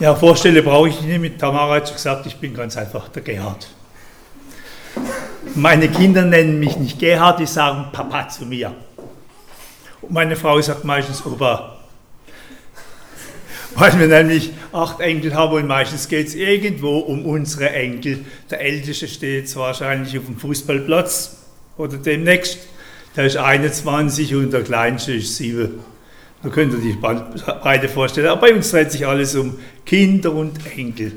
Ja, Vorstelle brauche ich nicht. Mit Tamara hat gesagt, ich bin ganz einfach der Gerhard. Meine Kinder nennen mich nicht Gerhard, die sagen Papa zu mir. Und meine Frau sagt meistens Opa. Weil wir nämlich acht Enkel haben und meistens geht es irgendwo um unsere Enkel. Der Älteste steht jetzt wahrscheinlich auf dem Fußballplatz oder demnächst. Der ist 21 und der Kleinste ist 7. Da könnt ihr die beide vorstellen. Aber bei uns dreht sich alles um Kinder und Enkel.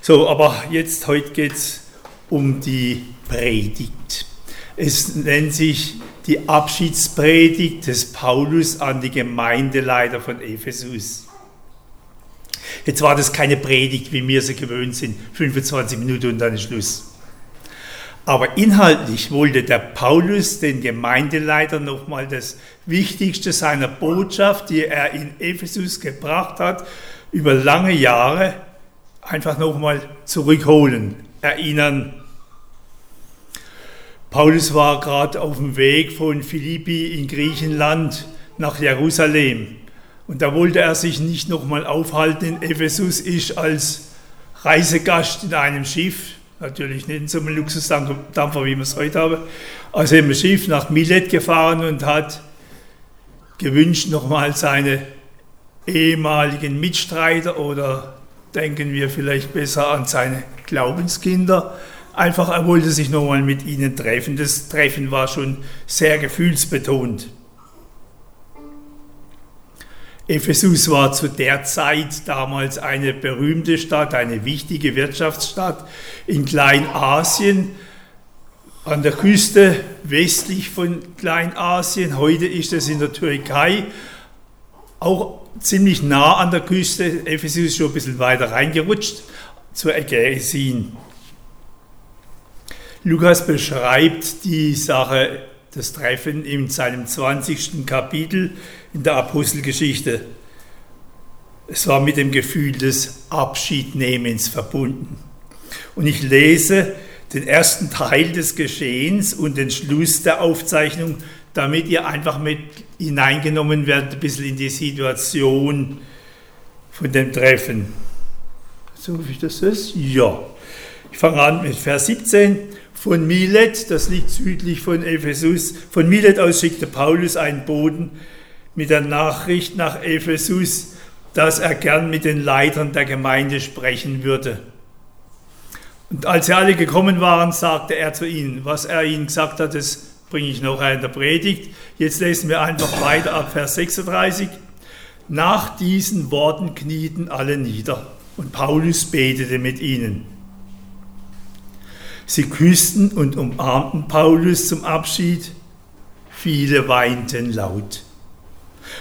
So, aber jetzt, heute geht es um die Predigt. Es nennt sich die Abschiedspredigt des Paulus an die Gemeindeleiter von Ephesus. Jetzt war das keine Predigt, wie wir sie gewöhnt sind, 25 Minuten und dann ist Schluss. Aber inhaltlich wollte der Paulus den Gemeindeleiter nochmal das Wichtigste seiner Botschaft, die er in Ephesus gebracht hat, über lange Jahre einfach nochmal zurückholen, erinnern. Paulus war gerade auf dem Weg von Philippi in Griechenland nach Jerusalem. Und da wollte er sich nicht nochmal aufhalten in Ephesus, ist als Reisegast in einem Schiff Natürlich nicht in so einem Luxusdampfer, wie wir es heute haben. Also im Schiff nach Milet gefahren und hat gewünscht, nochmal seine ehemaligen Mitstreiter oder denken wir vielleicht besser an seine Glaubenskinder. Einfach, er wollte sich nochmal mit ihnen treffen. Das Treffen war schon sehr gefühlsbetont. Ephesus war zu der Zeit damals eine berühmte Stadt, eine wichtige Wirtschaftsstadt in Kleinasien, an der Küste westlich von Kleinasien. Heute ist es in der Türkei, auch ziemlich nah an der Küste. Ephesus ist schon ein bisschen weiter reingerutscht zur Ägäisin. Lukas beschreibt die Sache, das Treffen in seinem 20. Kapitel in der Apostelgeschichte. Es war mit dem Gefühl des Abschiednehmens verbunden. Und ich lese den ersten Teil des Geschehens und den Schluss der Aufzeichnung, damit ihr einfach mit hineingenommen werdet, ein bisschen in die Situation von dem Treffen. So wie das ist? Ja. Ich fange an mit Vers 17. Von Milet, das liegt südlich von Ephesus, von Milet aus schickte Paulus einen Boden mit der Nachricht nach Ephesus, dass er gern mit den Leitern der Gemeinde sprechen würde. Und als sie alle gekommen waren, sagte er zu ihnen, was er ihnen gesagt hat, das bringe ich noch in der Predigt. Jetzt lesen wir einfach weiter ab Vers 36. Nach diesen Worten knieten alle nieder und Paulus betete mit ihnen. Sie küssten und umarmten Paulus zum Abschied. Viele weinten laut.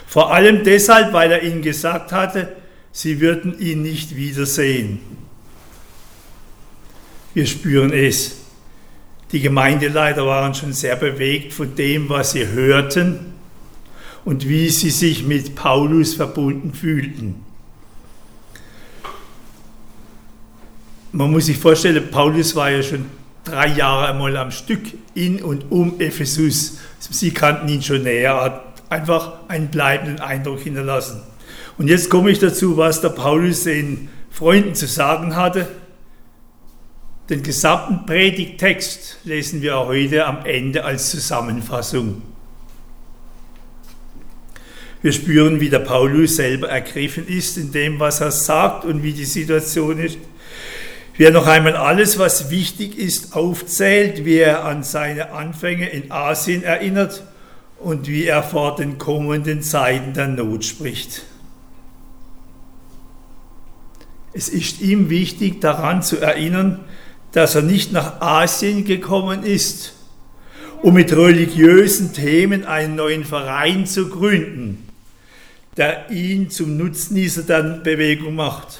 Vor allem deshalb, weil er ihnen gesagt hatte, sie würden ihn nicht wiedersehen. Wir spüren es. Die Gemeindeleiter waren schon sehr bewegt von dem, was sie hörten und wie sie sich mit Paulus verbunden fühlten. Man muss sich vorstellen, Paulus war ja schon drei Jahre einmal am Stück in und um Ephesus. Sie kannten ihn schon näher, einfach einen bleibenden Eindruck hinterlassen. Und jetzt komme ich dazu, was der Paulus den Freunden zu sagen hatte. Den gesamten Predigtext lesen wir heute am Ende als Zusammenfassung. Wir spüren, wie der Paulus selber ergriffen ist in dem, was er sagt und wie die Situation ist. Wie er noch einmal alles, was wichtig ist, aufzählt, wie er an seine Anfänge in Asien erinnert und wie er vor den kommenden Zeiten der Not spricht. Es ist ihm wichtig daran zu erinnern, dass er nicht nach Asien gekommen ist, um mit religiösen Themen einen neuen Verein zu gründen, der ihn zum Nutznießer der Bewegung macht.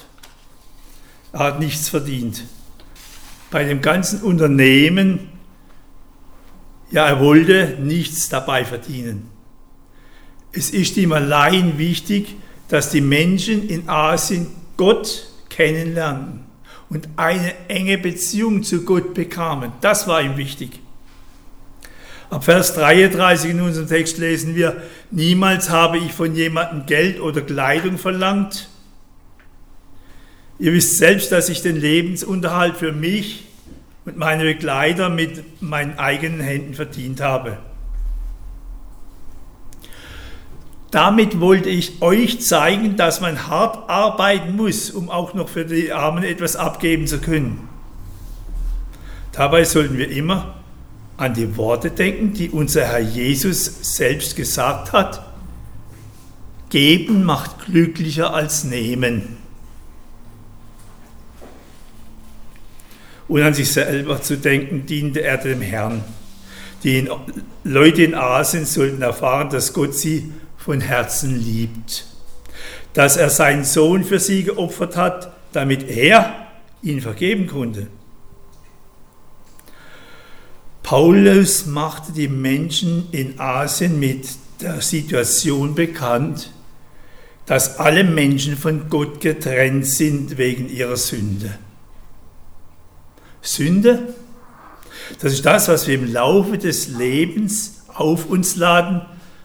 Er hat nichts verdient. Bei dem ganzen Unternehmen ja, er wollte nichts dabei verdienen. Es ist ihm allein wichtig, dass die Menschen in Asien Gott kennenlernen und eine enge Beziehung zu Gott bekamen. Das war ihm wichtig. Ab Vers 33 in unserem Text lesen wir, niemals habe ich von jemandem Geld oder Kleidung verlangt. Ihr wisst selbst, dass ich den Lebensunterhalt für mich und meine Begleiter mit meinen eigenen Händen verdient habe. Damit wollte ich euch zeigen, dass man hart arbeiten muss, um auch noch für die Armen etwas abgeben zu können. Dabei sollten wir immer an die Worte denken, die unser Herr Jesus selbst gesagt hat. Geben macht glücklicher als nehmen. Und an sich selber zu denken, diente er dem Herrn. Die Leute in Asien sollten erfahren, dass Gott sie von Herzen liebt. Dass er seinen Sohn für sie geopfert hat, damit er ihn vergeben konnte. Paulus machte die Menschen in Asien mit der Situation bekannt, dass alle Menschen von Gott getrennt sind wegen ihrer Sünde. Sünde, das ist das, was wir im Laufe des Lebens auf uns laden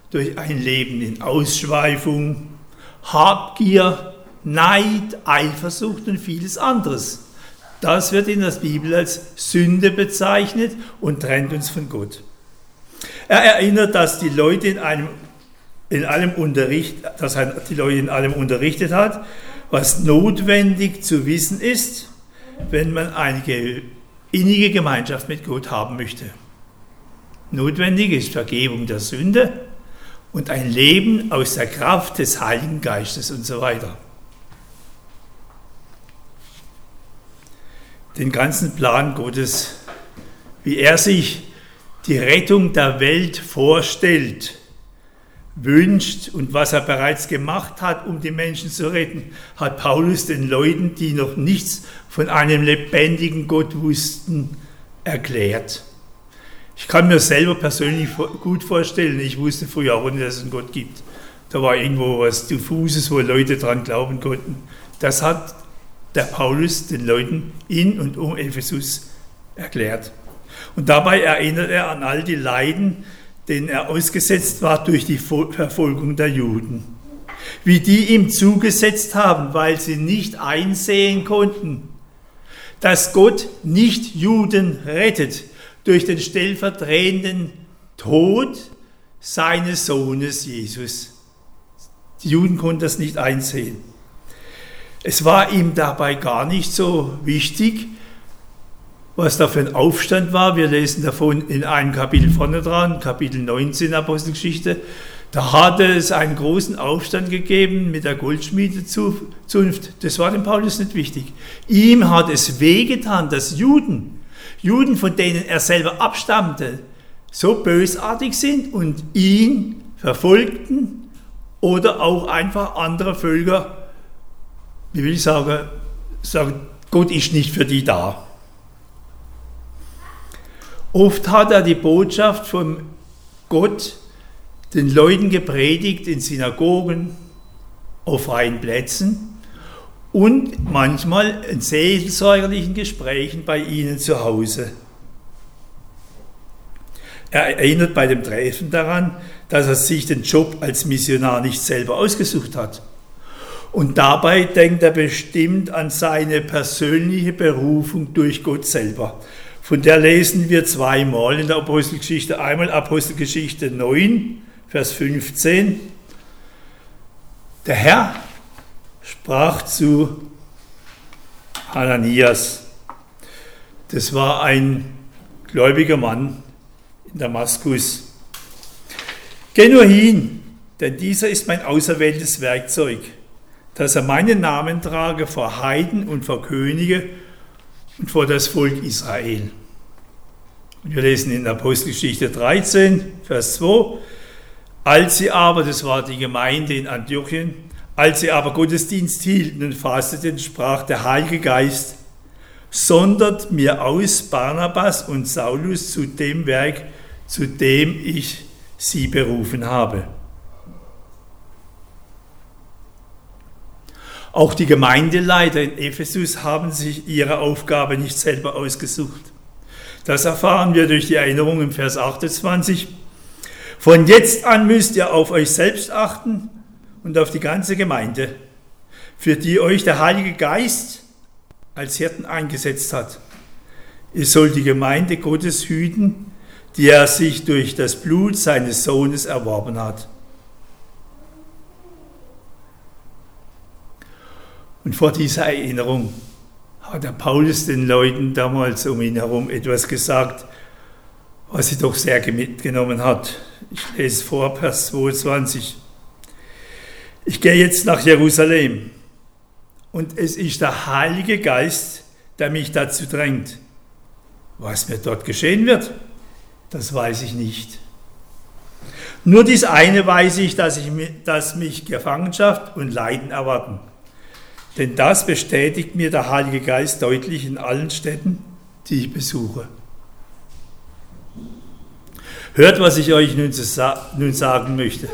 durch ein Leben in Ausschweifung, Habgier, Neid, Eifersucht und vieles anderes. Das wird in der Bibel als Sünde bezeichnet und trennt uns von Gott. Er erinnert, dass die Leute in einem in allem Unterricht, dass er die Leute in allem unterrichtet hat, was notwendig zu wissen ist, wenn man eine innige Gemeinschaft mit Gott haben möchte. Notwendig ist Vergebung der Sünde, und ein Leben aus der Kraft des Heiligen Geistes und so weiter. Den ganzen Plan Gottes, wie er sich die Rettung der Welt vorstellt, wünscht und was er bereits gemacht hat, um die Menschen zu retten, hat Paulus den Leuten, die noch nichts von einem lebendigen Gott wussten, erklärt. Ich kann mir selber persönlich gut vorstellen, ich wusste früher auch nicht, dass es einen Gott gibt. Da war irgendwo was Diffuses, wo Leute dran glauben konnten. Das hat der Paulus den Leuten in und um Ephesus erklärt. Und dabei erinnert er an all die Leiden, denen er ausgesetzt war durch die Verfolgung der Juden. Wie die ihm zugesetzt haben, weil sie nicht einsehen konnten, dass Gott nicht Juden rettet, durch den stellvertretenden Tod seines Sohnes Jesus. Die Juden konnten das nicht einsehen. Es war ihm dabei gar nicht so wichtig, was da für ein Aufstand war. Wir lesen davon in einem Kapitel vorne dran, Kapitel 19 Apostelgeschichte. Da hatte es einen großen Aufstand gegeben mit der Goldschmiedezunft. Das war dem Paulus nicht wichtig. Ihm hat es wehgetan, dass Juden Juden, von denen er selber abstammte, so bösartig sind und ihn verfolgten oder auch einfach andere Völker, wie will ich sagen, sagen, Gott ist nicht für die da. Oft hat er die Botschaft von Gott den Leuten gepredigt in Synagogen, auf freien Plätzen und manchmal in seelsorgerlichen Gesprächen bei ihnen zu Hause. Er erinnert bei dem Treffen daran, dass er sich den Job als Missionar nicht selber ausgesucht hat. Und dabei denkt er bestimmt an seine persönliche Berufung durch Gott selber. Von der lesen wir zweimal in der Apostelgeschichte. Einmal Apostelgeschichte 9, Vers 15. Der Herr sprach zu Hananias. Das war ein gläubiger Mann in Damaskus. Geh nur hin, denn dieser ist mein auserwähltes Werkzeug, dass er meinen Namen trage vor Heiden und vor Könige und vor das Volk Israel. Wir lesen in Apostelgeschichte 13, Vers 2, als sie aber, das war die Gemeinde in Antiochien, als sie aber Gottesdienst hielten und fasteten, sprach der Heilige Geist, sondert mir aus Barnabas und Saulus zu dem Werk, zu dem ich sie berufen habe. Auch die Gemeindeleiter in Ephesus haben sich ihre Aufgabe nicht selber ausgesucht. Das erfahren wir durch die Erinnerung im Vers 28. Von jetzt an müsst ihr auf euch selbst achten und auf die ganze Gemeinde, für die euch der Heilige Geist als Hirten eingesetzt hat. Er soll die Gemeinde Gottes hüten, die er sich durch das Blut seines Sohnes erworben hat. Und vor dieser Erinnerung hat der Paulus den Leuten damals um ihn herum etwas gesagt, was sie doch sehr mitgenommen hat. Ich lese vor, Vers 22. Ich gehe jetzt nach Jerusalem und es ist der Heilige Geist, der mich dazu drängt. Was mir dort geschehen wird, das weiß ich nicht. Nur dies eine weiß ich, dass, ich, dass mich Gefangenschaft und Leiden erwarten. Denn das bestätigt mir der Heilige Geist deutlich in allen Städten, die ich besuche. Hört, was ich euch nun, nun sagen möchte.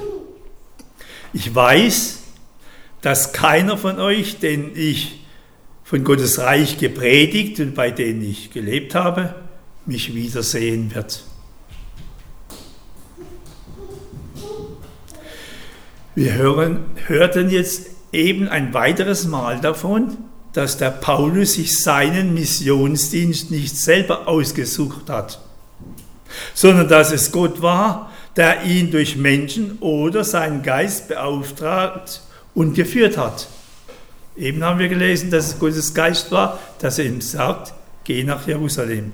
Ich weiß, dass keiner von euch, den ich von Gottes Reich gepredigt und bei denen ich gelebt habe, mich wiedersehen wird. Wir hören, hörten jetzt eben ein weiteres Mal davon, dass der Paulus sich seinen Missionsdienst nicht selber ausgesucht hat, sondern dass es Gott war, der ihn durch Menschen oder seinen Geist beauftragt und geführt hat. Eben haben wir gelesen, dass es Gottes Geist war, dass er ihm sagt, geh nach Jerusalem.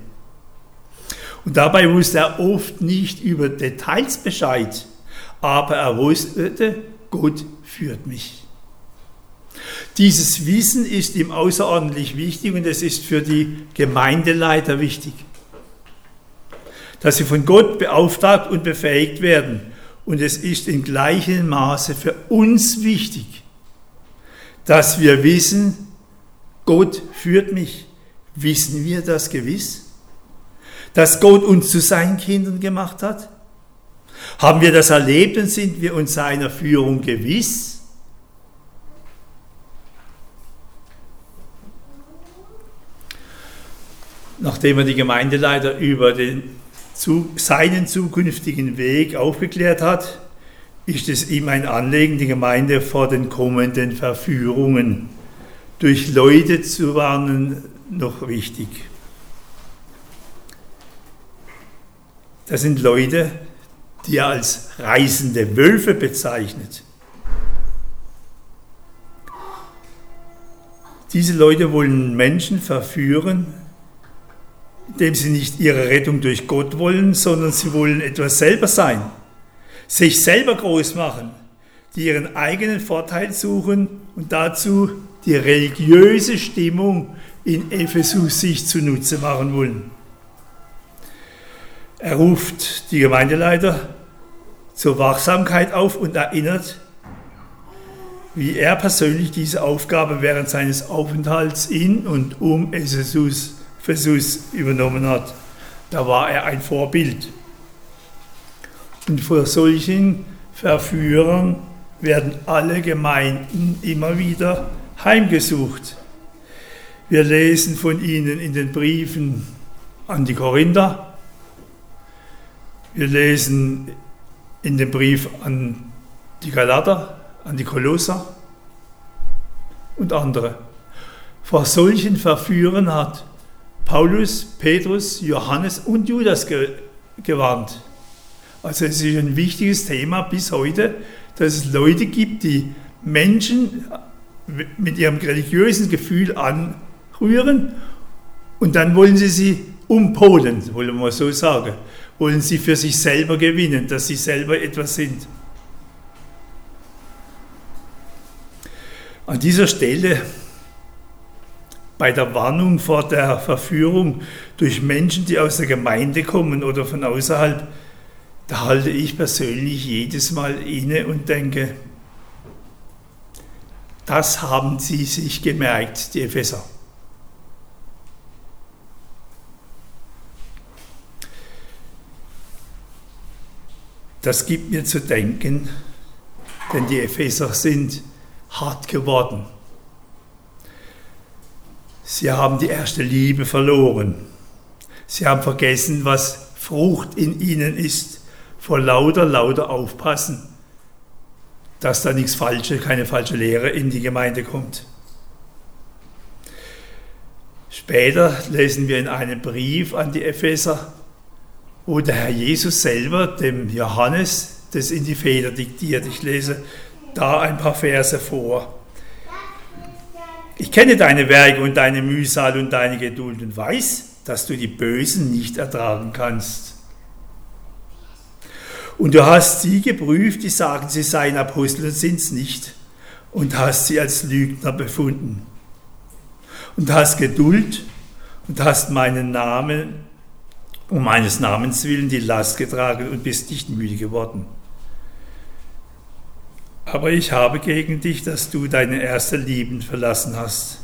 Und dabei wusste er oft nicht über Details Bescheid, aber er wusste, Gott führt mich. Dieses Wissen ist ihm außerordentlich wichtig und es ist für die Gemeindeleiter wichtig, dass sie von Gott beauftragt und befähigt werden. Und es ist in gleichem Maße für uns wichtig, dass wir wissen, Gott führt mich. Wissen wir das gewiss? Dass Gott uns zu seinen Kindern gemacht hat? Haben wir das erlebt und sind wir uns seiner Führung gewiss? Nachdem er die Gemeindeleiter über den, seinen zukünftigen Weg aufgeklärt hat, ist es ihm ein Anliegen, die Gemeinde vor den kommenden Verführungen durch Leute zu warnen, noch wichtig. Das sind Leute, die er als reisende Wölfe bezeichnet. Diese Leute wollen Menschen verführen, indem sie nicht ihre Rettung durch Gott wollen, sondern sie wollen etwas selber sein, sich selber groß machen, die ihren eigenen Vorteil suchen und dazu die religiöse Stimmung in Ephesus sich zunutze machen wollen. Er ruft die Gemeindeleiter zur Wachsamkeit auf und erinnert, wie er persönlich diese Aufgabe während seines Aufenthalts in und um Ephesus übernommen hat. Da war er ein Vorbild. Und vor solchen Verführern werden alle Gemeinden immer wieder heimgesucht. Wir lesen von ihnen in den Briefen an die Korinther, wir lesen in dem Brief an die Galater, an die Kolosser und andere. Vor solchen Verführern hat Paulus, Petrus, Johannes und Judas ge gewarnt. Also es ist ein wichtiges Thema bis heute, dass es Leute gibt, die Menschen mit ihrem religiösen Gefühl anrühren und dann wollen sie sie umpolen, wollen wir so sagen wollen sie für sich selber gewinnen, dass sie selber etwas sind. An dieser Stelle bei der Warnung vor der Verführung durch Menschen, die aus der Gemeinde kommen oder von außerhalb, da halte ich persönlich jedes Mal inne und denke, das haben sie sich gemerkt, die Epheser. Das gibt mir zu denken, denn die Epheser sind hart geworden. Sie haben die erste Liebe verloren. Sie haben vergessen, was Frucht in ihnen ist. Vor lauter, lauter Aufpassen, dass da nichts Falsches, keine falsche Lehre in die Gemeinde kommt. Später lesen wir in einem Brief an die Epheser, wo der Herr Jesus selber dem Johannes das in die Feder diktiert. Ich lese da ein paar Verse vor. Ich kenne deine Werke und deine Mühsal und deine Geduld und weiß, dass du die Bösen nicht ertragen kannst. Und du hast sie geprüft, die sagen, sie seien Apostel und sind es nicht, und hast sie als Lügner befunden. Und hast Geduld und hast meinen Namen, um meines Namens willen, die Last getragen und bist nicht müde geworden. Aber ich habe gegen dich, dass du deine erste Lieben verlassen hast.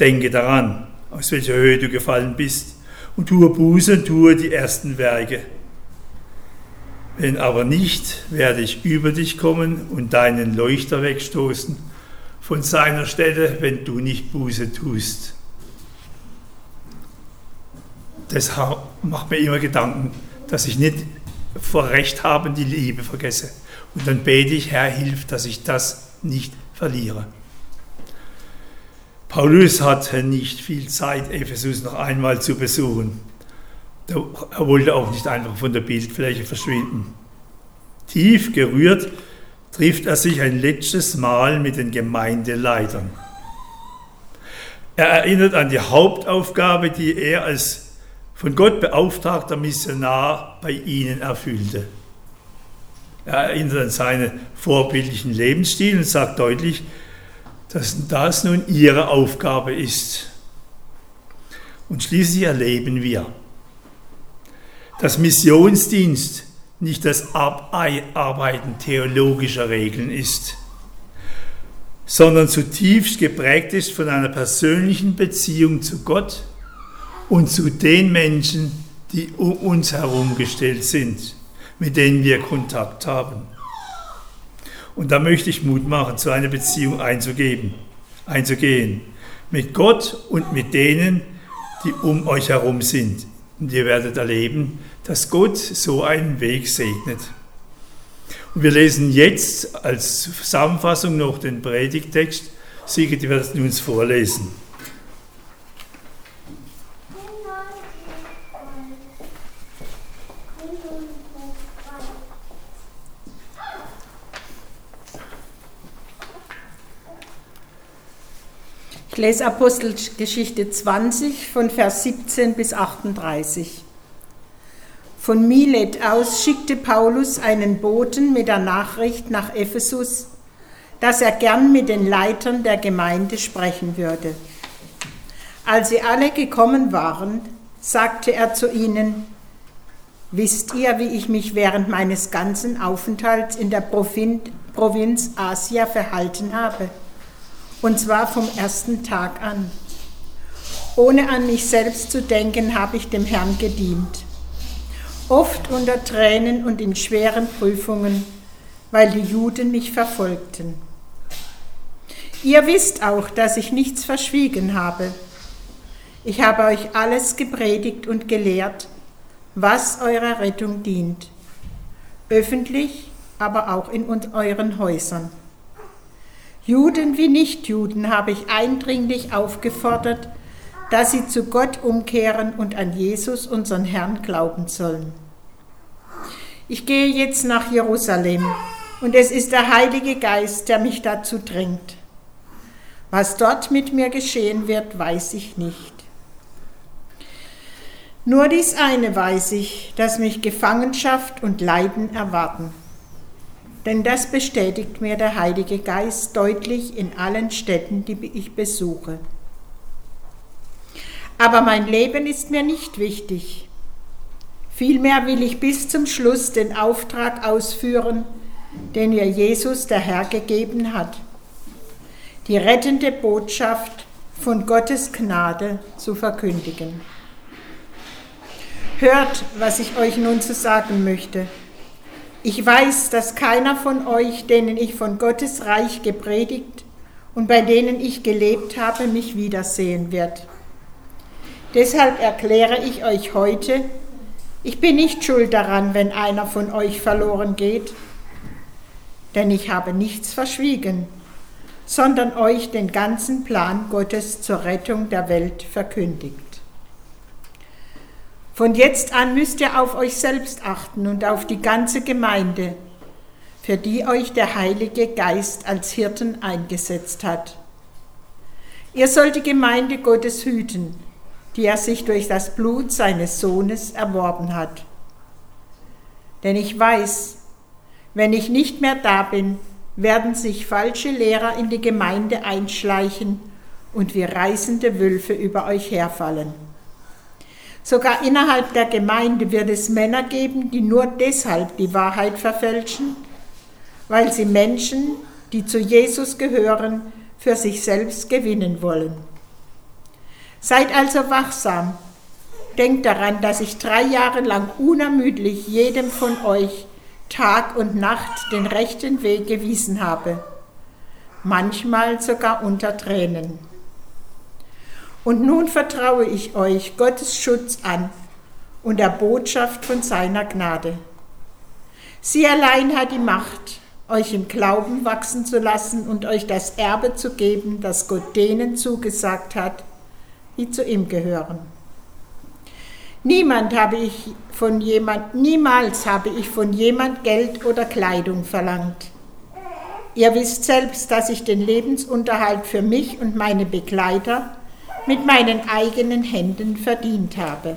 Denke daran, aus welcher Höhe du gefallen bist, und tue Buße und tue die ersten Werke. Wenn aber nicht, werde ich über dich kommen und deinen Leuchter wegstoßen von seiner Stelle, wenn du nicht Buße tust. Das macht mir immer Gedanken, dass ich nicht vor Recht haben die Liebe vergesse. Und dann bete ich, Herr, hilf, dass ich das nicht verliere. Paulus hatte nicht viel Zeit, Ephesus noch einmal zu besuchen. Er wollte auch nicht einfach von der Bildfläche verschwinden. Tief gerührt trifft er sich ein letztes Mal mit den Gemeindeleitern. Er erinnert an die Hauptaufgabe, die er als von Gott beauftragter Missionar bei ihnen erfüllte. Er erinnert an seinen vorbildlichen Lebensstil und sagt deutlich, dass das nun ihre Aufgabe ist. Und schließlich erleben wir, dass Missionsdienst nicht das Abarbeiten theologischer Regeln ist, sondern zutiefst geprägt ist von einer persönlichen Beziehung zu Gott und zu den Menschen, die um uns herum gestellt sind, mit denen wir Kontakt haben. Und da möchte ich Mut machen, zu einer Beziehung einzugeben, einzugehen. Mit Gott und mit denen, die um euch herum sind. Und ihr werdet erleben, dass Gott so einen Weg segnet. Und wir lesen jetzt als Zusammenfassung noch den Predigtext. Sigrid wird es uns vorlesen. Ich lese Apostelgeschichte 20 von Vers 17 bis 38. Von Milet aus schickte Paulus einen Boten mit der Nachricht nach Ephesus, dass er gern mit den Leitern der Gemeinde sprechen würde. Als sie alle gekommen waren, sagte er zu ihnen, Wisst ihr, wie ich mich während meines ganzen Aufenthalts in der Provinz Asia verhalten habe? Und zwar vom ersten Tag an. Ohne an mich selbst zu denken, habe ich dem Herrn gedient. Oft unter Tränen und in schweren Prüfungen, weil die Juden mich verfolgten. Ihr wisst auch, dass ich nichts verschwiegen habe. Ich habe euch alles gepredigt und gelehrt, was eurer Rettung dient, öffentlich, aber auch in euren Häusern. Juden wie Nichtjuden habe ich eindringlich aufgefordert, dass sie zu Gott umkehren und an Jesus, unseren Herrn, glauben sollen. Ich gehe jetzt nach Jerusalem und es ist der Heilige Geist, der mich dazu drängt. Was dort mit mir geschehen wird, weiß ich nicht. Nur dies eine weiß ich, dass mich Gefangenschaft und Leiden erwarten. Denn das bestätigt mir der Heilige Geist deutlich in allen Städten, die ich besuche. Aber mein Leben ist mir nicht wichtig. Vielmehr will ich bis zum Schluss den Auftrag ausführen, den mir Jesus der Herr gegeben hat. Die rettende Botschaft von Gottes Gnade zu verkündigen. Hört, was ich euch nun zu sagen möchte. Ich weiß, dass keiner von euch, denen ich von Gottes Reich gepredigt und bei denen ich gelebt habe, mich wiedersehen wird. Deshalb erkläre ich euch heute, ich bin nicht schuld daran, wenn einer von euch verloren geht, denn ich habe nichts verschwiegen, sondern euch den ganzen Plan Gottes zur Rettung der Welt verkündigt. Von jetzt an müsst ihr auf euch selbst achten und auf die ganze Gemeinde, für die euch der Heilige Geist als Hirten eingesetzt hat. Ihr sollt die Gemeinde Gottes hüten, die er sich durch das Blut seines Sohnes erworben hat. Denn ich weiß, wenn ich nicht mehr da bin, werden sich falsche Lehrer in die Gemeinde einschleichen und wie reißende Wölfe über euch herfallen. Sogar innerhalb der Gemeinde wird es Männer geben, die nur deshalb die Wahrheit verfälschen, weil sie Menschen, die zu Jesus gehören, für sich selbst gewinnen wollen. Seid also wachsam. Denkt daran, dass ich drei Jahre lang unermüdlich jedem von euch Tag und Nacht den rechten Weg gewiesen habe, manchmal sogar unter Tränen. Und nun vertraue ich euch Gottes Schutz an und der Botschaft von seiner Gnade. Sie allein hat die Macht, euch im Glauben wachsen zu lassen und euch das Erbe zu geben, das Gott denen zugesagt hat, die zu ihm gehören. Niemand habe ich von jemand, niemals habe ich von jemand Geld oder Kleidung verlangt. Ihr wisst selbst, dass ich den Lebensunterhalt für mich und meine Begleiter mit meinen eigenen Händen verdient habe.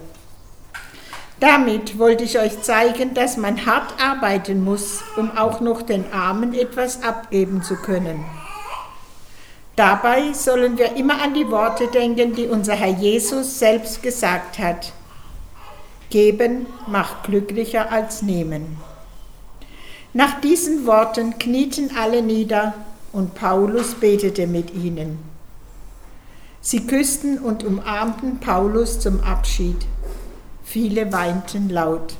Damit wollte ich euch zeigen, dass man hart arbeiten muss, um auch noch den Armen etwas abgeben zu können. Dabei sollen wir immer an die Worte denken, die unser Herr Jesus selbst gesagt hat. Geben macht glücklicher als nehmen. Nach diesen Worten knieten alle nieder und Paulus betete mit ihnen. Sie küssten und umarmten Paulus zum Abschied. Viele weinten laut.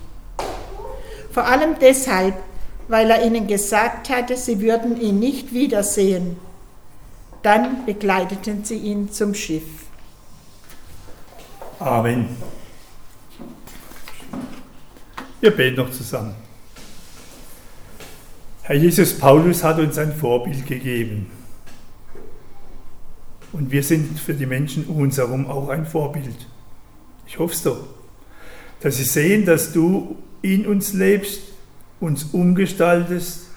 Vor allem deshalb, weil er ihnen gesagt hatte, sie würden ihn nicht wiedersehen. Dann begleiteten sie ihn zum Schiff. Amen. Wir beten noch zusammen. Herr Jesus, Paulus hat uns ein Vorbild gegeben. Und wir sind für die Menschen um uns herum auch ein Vorbild. Ich hoffe es doch, dass sie sehen, dass du in uns lebst, uns umgestaltest,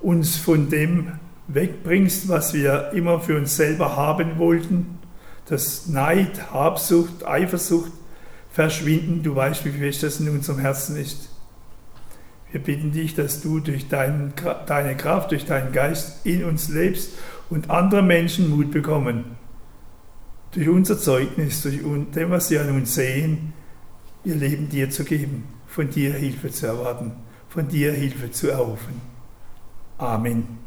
uns von dem wegbringst, was wir immer für uns selber haben wollten, dass Neid, Habsucht, Eifersucht verschwinden. Du weißt, wie fest das in unserem Herzen ist. Wir bitten dich, dass du durch dein, deine Kraft, durch deinen Geist in uns lebst und andere Menschen Mut bekommen. Durch unser Zeugnis, durch dem, was sie an uns sehen, ihr Leben dir zu geben, von dir Hilfe zu erwarten, von dir Hilfe zu erhoffen. Amen.